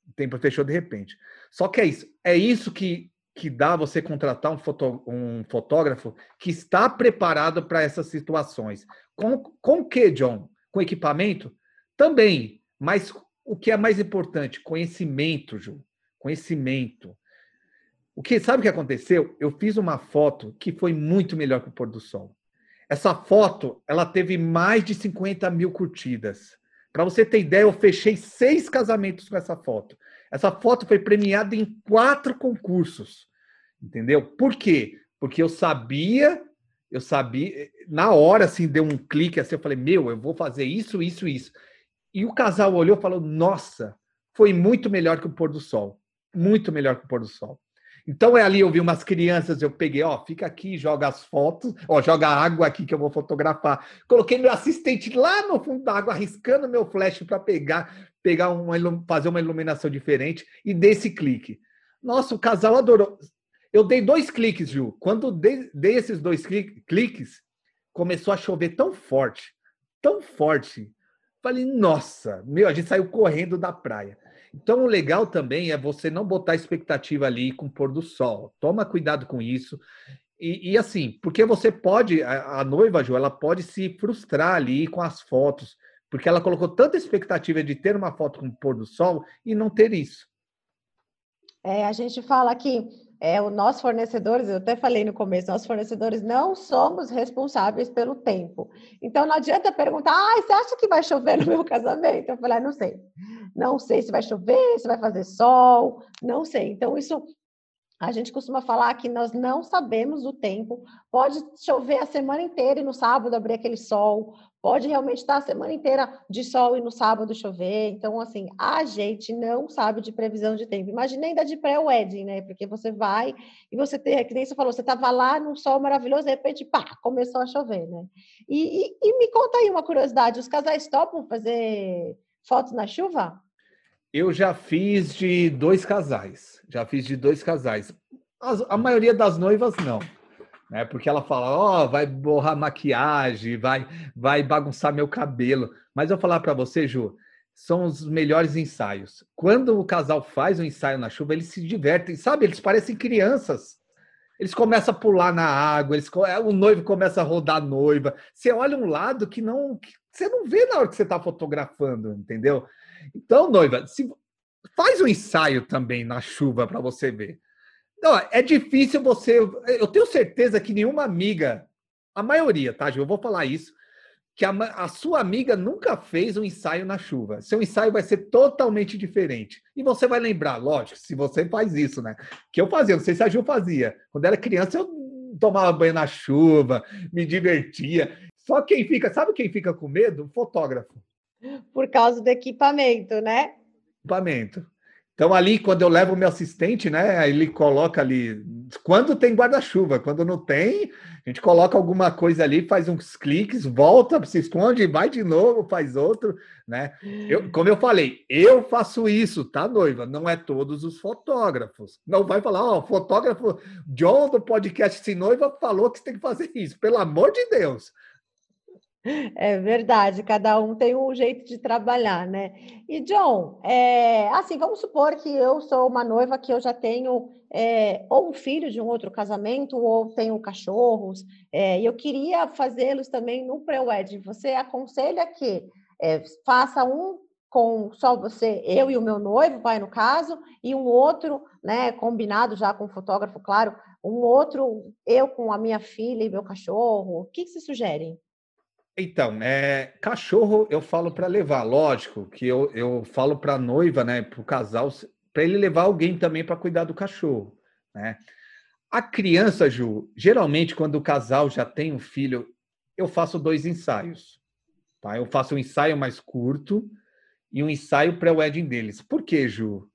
O tempo fechou de repente. Só que é isso. É isso que que dá você contratar um, foto, um fotógrafo que está preparado para essas situações. Com, com o que, John? Com equipamento? Também, mas o que é mais importante? Conhecimento, Ju. Conhecimento. O que sabe o que aconteceu? Eu fiz uma foto que foi muito melhor que o pôr do sol. Essa foto, ela teve mais de 50 mil curtidas. Para você ter ideia, eu fechei seis casamentos com essa foto. Essa foto foi premiada em quatro concursos. Entendeu? Por quê? Porque eu sabia, eu sabia, na hora assim, deu um clique assim, eu falei, meu, eu vou fazer isso, isso, isso. E o casal olhou e falou, nossa, foi muito melhor que o pôr do sol. Muito melhor que o pôr do sol. Então é ali, eu vi umas crianças, eu peguei, ó, fica aqui, joga as fotos, ó, joga água aqui que eu vou fotografar. Coloquei meu assistente lá no fundo da água, arriscando meu flash para pegar, pegar uma, fazer uma iluminação diferente e dei esse clique. Nossa, o casal adorou. Eu dei dois cliques, Ju. Quando dei, dei esses dois cliques, começou a chover tão forte, tão forte. Falei, nossa, meu, a gente saiu correndo da praia. Então, o legal também é você não botar expectativa ali com o pôr do sol. Toma cuidado com isso. E, e assim, porque você pode, a, a noiva, Ju, ela pode se frustrar ali com as fotos, porque ela colocou tanta expectativa de ter uma foto com o pôr do sol e não ter isso. É, a gente fala que é, o nossos fornecedores, eu até falei no começo, nossos fornecedores não somos responsáveis pelo tempo. Então não adianta perguntar, ah, você acha que vai chover no meu casamento? Eu falei, ah, não sei. Não sei se vai chover, se vai fazer sol, não sei. Então, isso a gente costuma falar que nós não sabemos o tempo. Pode chover a semana inteira e no sábado abrir aquele sol. Pode realmente estar a semana inteira de sol e no sábado chover. Então, assim, a gente não sabe de previsão de tempo. Imagina ainda de pré-wedding, né? Porque você vai e você tem, que nem você falou, você estava lá num sol maravilhoso, de repente, pá, começou a chover, né? E, e, e me conta aí uma curiosidade: os casais topam fazer fotos na chuva? Eu já fiz de dois casais. Já fiz de dois casais. As, a maioria das noivas não. Né? Porque ela fala, ó, oh, vai borrar maquiagem, vai, vai bagunçar meu cabelo. Mas eu vou falar para você, Ju, são os melhores ensaios. Quando o casal faz um ensaio na chuva, eles se divertem, sabe? Eles parecem crianças. Eles começam a pular na água, eles, o noivo começa a rodar a noiva. Você olha um lado que não que você não vê na hora que você está fotografando, entendeu? Então, noiva, se, faz um ensaio também na chuva para você ver. Não, é difícil você. Eu tenho certeza que nenhuma amiga, a maioria, tá, Gil? Eu vou falar isso, que a, a, sua amiga nunca fez um ensaio na chuva. Seu ensaio vai ser totalmente diferente. E você vai lembrar, lógico, se você faz isso, né? Que eu fazia, não sei se a Gil fazia. Quando era criança, eu tomava banho na chuva, me divertia. Só quem fica, sabe quem fica com medo? O fotógrafo. Por causa do equipamento, né? Equipamento. Então, ali, quando eu levo o meu assistente, né? Ele coloca ali. Quando tem guarda-chuva, quando não tem, a gente coloca alguma coisa ali, faz uns cliques, volta, se esconde, vai de novo, faz outro, né? Eu, como eu falei, eu faço isso, tá, noiva? Não é todos os fotógrafos. Não vai falar, ó, oh, fotógrafo John do podcast Sem Noiva falou que você tem que fazer isso. Pelo amor de Deus. É verdade, cada um tem um jeito de trabalhar, né? E John, é, assim, vamos supor que eu sou uma noiva que eu já tenho é, ou um filho de um outro casamento, ou tenho cachorros, é, e eu queria fazê-los também no pré-wedding. Você aconselha que é, faça um com só você, eu e o meu noivo, pai no caso, e um outro, né, combinado já com o fotógrafo, claro, um outro, eu com a minha filha e meu cachorro. O que, que você sugere? Então, é, cachorro eu falo para levar, lógico que eu, eu falo para noiva, né, para o casal, para ele levar alguém também para cuidar do cachorro, né? A criança, Ju, geralmente quando o casal já tem um filho, eu faço dois ensaios, tá? Eu faço um ensaio mais curto e um ensaio pré-wedding deles. Por quê, Ju?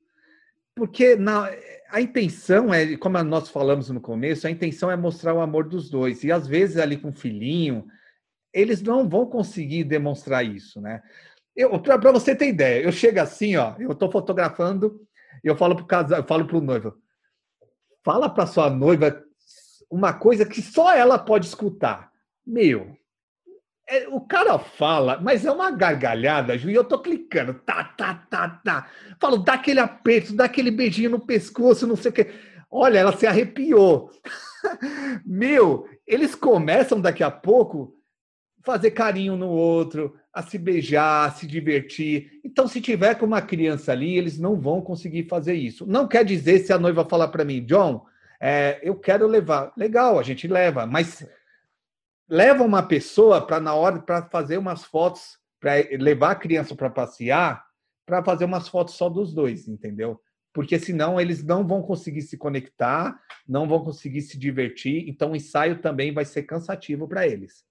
Porque na, a intenção é, como nós falamos no começo, a intenção é mostrar o amor dos dois. E às vezes ali com o filhinho, eles não vão conseguir demonstrar isso, né? Para você ter ideia, eu chego assim, ó, eu estou fotografando, eu falo para o casal, eu falo para o noivo, fala para sua noiva uma coisa que só ela pode escutar. Meu, é, o cara fala, mas é uma gargalhada, Ju, e eu tô clicando, tá, tá, tá, tá. Falo, dá aquele aperto, dá aquele beijinho no pescoço, não sei o quê. Olha, ela se arrepiou. <laughs> Meu, eles começam daqui a pouco fazer carinho no outro, a se beijar, a se divertir. Então, se tiver com uma criança ali, eles não vão conseguir fazer isso. Não quer dizer se a noiva falar para mim, John, é, eu quero levar. Legal, a gente leva, mas leva uma pessoa para na hora para fazer umas fotos para levar a criança para passear, para fazer umas fotos só dos dois, entendeu? Porque senão eles não vão conseguir se conectar, não vão conseguir se divertir, então o ensaio também vai ser cansativo para eles.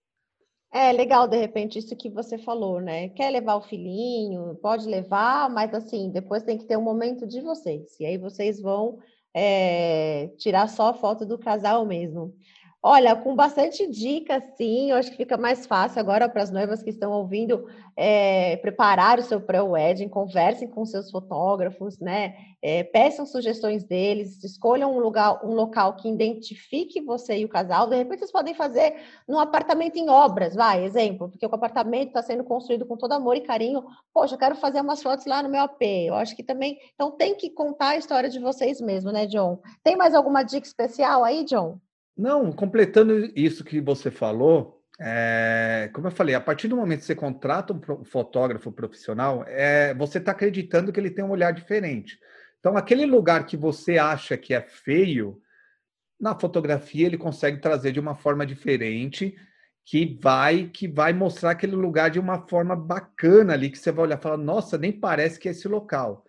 É legal, de repente, isso que você falou, né? Quer levar o filhinho, pode levar, mas assim, depois tem que ter um momento de vocês. E aí vocês vão é, tirar só a foto do casal mesmo. Olha, com bastante dica, sim, eu acho que fica mais fácil agora para as noivas que estão ouvindo é, preparar o seu pré-wedding, conversem com seus fotógrafos, né? É, peçam sugestões deles, escolham um lugar, um local que identifique você e o casal. De repente, vocês podem fazer num apartamento em obras, vai, exemplo, porque o apartamento está sendo construído com todo amor e carinho. Poxa, eu quero fazer umas fotos lá no meu AP. Eu acho que também. Então, tem que contar a história de vocês mesmo, né, John? Tem mais alguma dica especial aí, John? Não, completando isso que você falou, é, como eu falei, a partir do momento que você contrata um fotógrafo profissional, é, você está acreditando que ele tem um olhar diferente. Então, aquele lugar que você acha que é feio, na fotografia ele consegue trazer de uma forma diferente, que vai que vai mostrar aquele lugar de uma forma bacana ali, que você vai olhar e falar, nossa, nem parece que é esse local.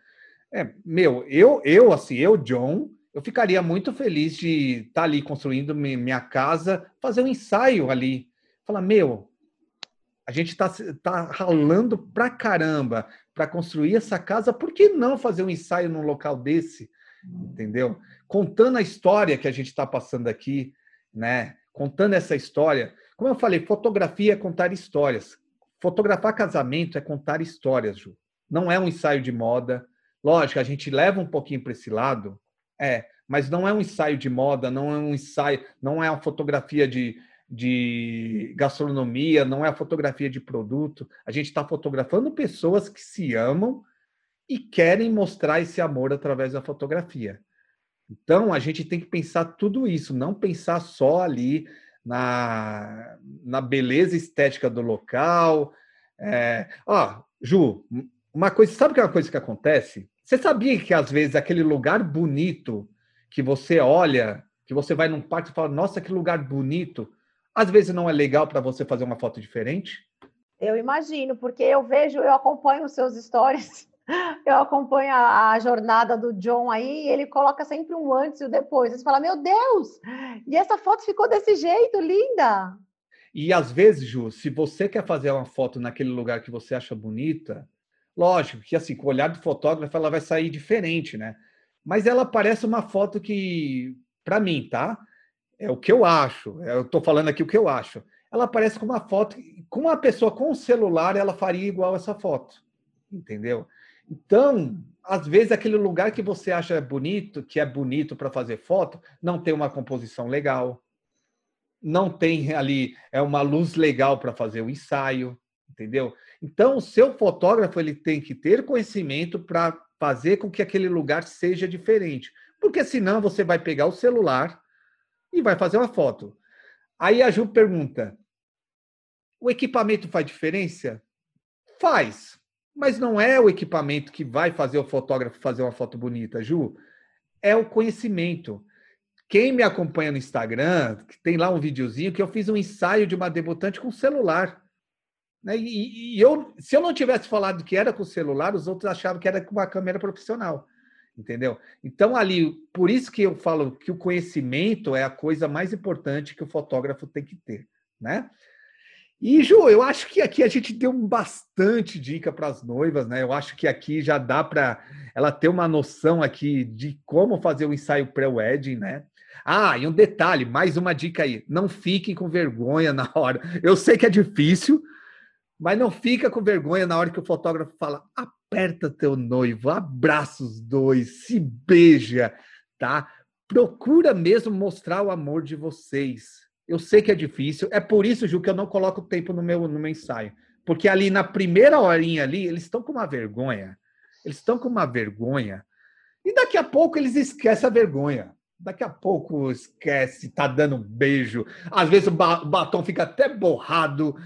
É, meu, eu, eu assim, eu, John, eu ficaria muito feliz de estar tá ali construindo minha casa, fazer um ensaio ali. Falar, meu, a gente está tá ralando pra caramba para construir essa casa, por que não fazer um ensaio num local desse? Entendeu? Contando a história que a gente está passando aqui, né? Contando essa história. Como eu falei, fotografia é contar histórias. Fotografar casamento é contar histórias, Ju. Não é um ensaio de moda. Lógico, a gente leva um pouquinho para esse lado, é, mas não é um ensaio de moda, não é um ensaio, não é uma fotografia de, de gastronomia, não é a fotografia de produto. A gente está fotografando pessoas que se amam e querem mostrar esse amor através da fotografia. Então, a gente tem que pensar tudo isso, não pensar só ali na, na beleza estética do local. É, ó, Ju, uma coisa, sabe que é uma coisa que acontece? Você sabia que às vezes aquele lugar bonito que você olha, que você vai num parque e fala, nossa, que lugar bonito, às vezes não é legal para você fazer uma foto diferente? Eu imagino, porque eu vejo, eu acompanho os seus stories, <laughs> eu acompanho a, a jornada do John aí, ele coloca sempre um antes e o depois. Você fala, meu Deus, e essa foto ficou desse jeito, linda. E às vezes, Ju, se você quer fazer uma foto naquele lugar que você acha bonita, Lógico que assim, com o olhar do fotógrafo ela vai sair diferente, né? Mas ela parece uma foto que, para mim, tá? É o que eu acho. Eu estou falando aqui o que eu acho. Ela parece com uma foto, com uma pessoa com um celular, ela faria igual essa foto, entendeu? Então, às vezes aquele lugar que você acha bonito, que é bonito para fazer foto, não tem uma composição legal, não tem ali é uma luz legal para fazer o ensaio, entendeu? Então, o seu fotógrafo ele tem que ter conhecimento para fazer com que aquele lugar seja diferente. Porque senão você vai pegar o celular e vai fazer uma foto. Aí a Ju pergunta: o equipamento faz diferença? Faz, mas não é o equipamento que vai fazer o fotógrafo fazer uma foto bonita, Ju. É o conhecimento. Quem me acompanha no Instagram, tem lá um videozinho que eu fiz um ensaio de uma debutante com celular. Né? E, e, eu, se eu não tivesse falado que era com celular, os outros achavam que era com uma câmera profissional. Entendeu? Então, ali, por isso que eu falo que o conhecimento é a coisa mais importante que o fotógrafo tem que ter, né? E, Ju, eu acho que aqui a gente deu bastante dica para as noivas, né? Eu acho que aqui já dá para ela ter uma noção aqui de como fazer o ensaio pré-wedding, né? Ah, e um detalhe, mais uma dica aí: não fiquem com vergonha <laughs> na hora. Eu sei que é difícil, mas não fica com vergonha na hora que o fotógrafo fala: aperta teu noivo, abraça os dois, se beija, tá? Procura mesmo mostrar o amor de vocês. Eu sei que é difícil, é por isso, Ju, que eu não coloco tempo no meu, no meu ensaio. Porque ali na primeira horinha ali, eles estão com uma vergonha. Eles estão com uma vergonha. E daqui a pouco eles esquecem a vergonha. Daqui a pouco esquece, tá dando um beijo. Às vezes o batom fica até borrado.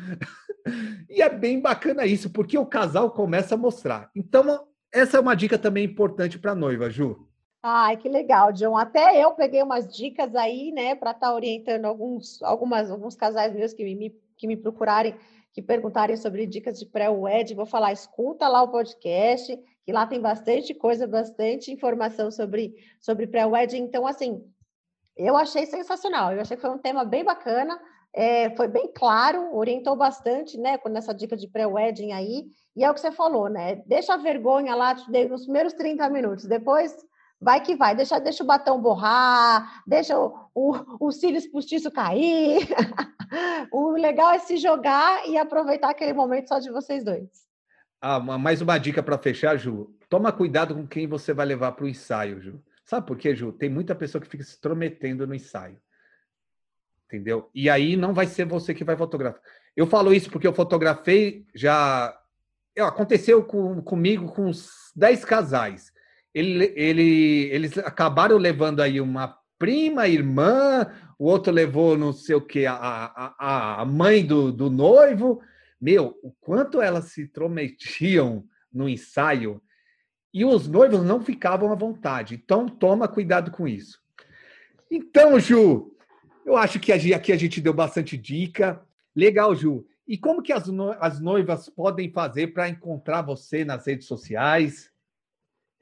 E é bem bacana isso, porque o casal começa a mostrar. Então, essa é uma dica também importante para noiva, Ju. Ai, que legal, John. Até eu peguei umas dicas aí, né, para estar tá orientando alguns, algumas, alguns casais meus que me, que me procurarem, que perguntarem sobre dicas de pré-wed, vou falar, escuta lá o podcast, que lá tem bastante coisa, bastante informação sobre, sobre pré-wed. Então, assim, eu achei sensacional. Eu achei que foi um tema bem bacana. É, foi bem claro, orientou bastante, né, com essa dica de pré-wedding aí, e é o que você falou, né, deixa a vergonha lá nos primeiros 30 minutos, depois vai que vai, deixa, deixa o batom borrar, deixa o, o, o cílios postiço cair, <laughs> o legal é se jogar e aproveitar aquele momento só de vocês dois. Ah, mais uma dica para fechar, Ju, toma cuidado com quem você vai levar para o ensaio, Ju. Sabe por quê, Ju? Tem muita pessoa que fica se intrometendo no ensaio entendeu? E aí não vai ser você que vai fotografar. Eu falo isso porque eu fotografei já. Aconteceu com, comigo com uns 10 casais. Ele, ele, eles acabaram levando aí uma prima, irmã, o outro levou não sei o que, a, a, a mãe do, do noivo. Meu, o quanto elas se intrometiam no ensaio e os noivos não ficavam à vontade. Então, toma cuidado com isso. Então, Ju, eu acho que aqui a gente deu bastante dica. Legal, Ju. E como que as, no, as noivas podem fazer para encontrar você nas redes sociais?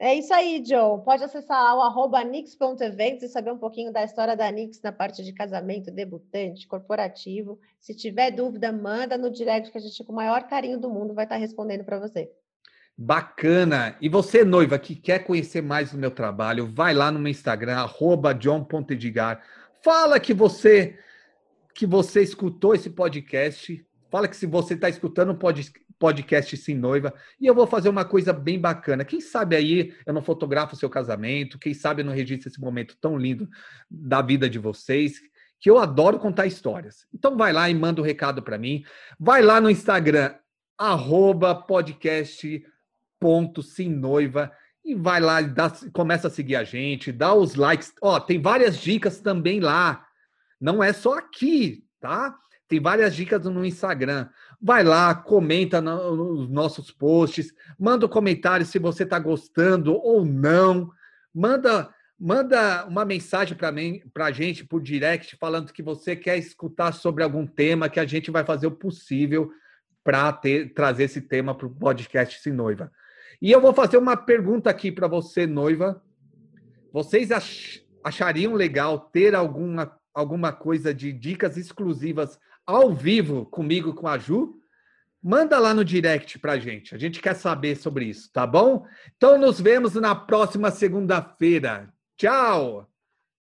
É isso aí, John. Pode acessar o arroba nix.eventos e saber um pouquinho da história da Nix na parte de casamento, debutante, corporativo. Se tiver dúvida, manda no direct que a gente, com o maior carinho do mundo, vai estar respondendo para você. Bacana! E você, noiva, que quer conhecer mais do meu trabalho, vai lá no meu Instagram, arroba john.edgar. Fala que você que você escutou esse podcast. Fala que se você está escutando um podcast Sim Noiva. E eu vou fazer uma coisa bem bacana. Quem sabe aí eu não fotografo o seu casamento. Quem sabe eu não registro esse momento tão lindo da vida de vocês. Que eu adoro contar histórias. Então vai lá e manda um recado para mim. Vai lá no Instagram, arroba podcast.simnoiva e vai lá, dá, começa a seguir a gente, dá os likes. Ó, tem várias dicas também lá. Não é só aqui, tá? Tem várias dicas no Instagram. Vai lá, comenta nos nossos posts, manda um comentário se você está gostando ou não. Manda manda uma mensagem para mim, para a gente por direct falando que você quer escutar sobre algum tema que a gente vai fazer o possível para trazer esse tema para o podcast Sem Noiva. E eu vou fazer uma pergunta aqui para você, noiva. Vocês ach achariam legal ter alguma, alguma coisa de dicas exclusivas ao vivo comigo, com a Ju? Manda lá no direct para a gente. A gente quer saber sobre isso, tá bom? Então, nos vemos na próxima segunda-feira. Tchau!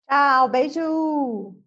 Tchau, beijo!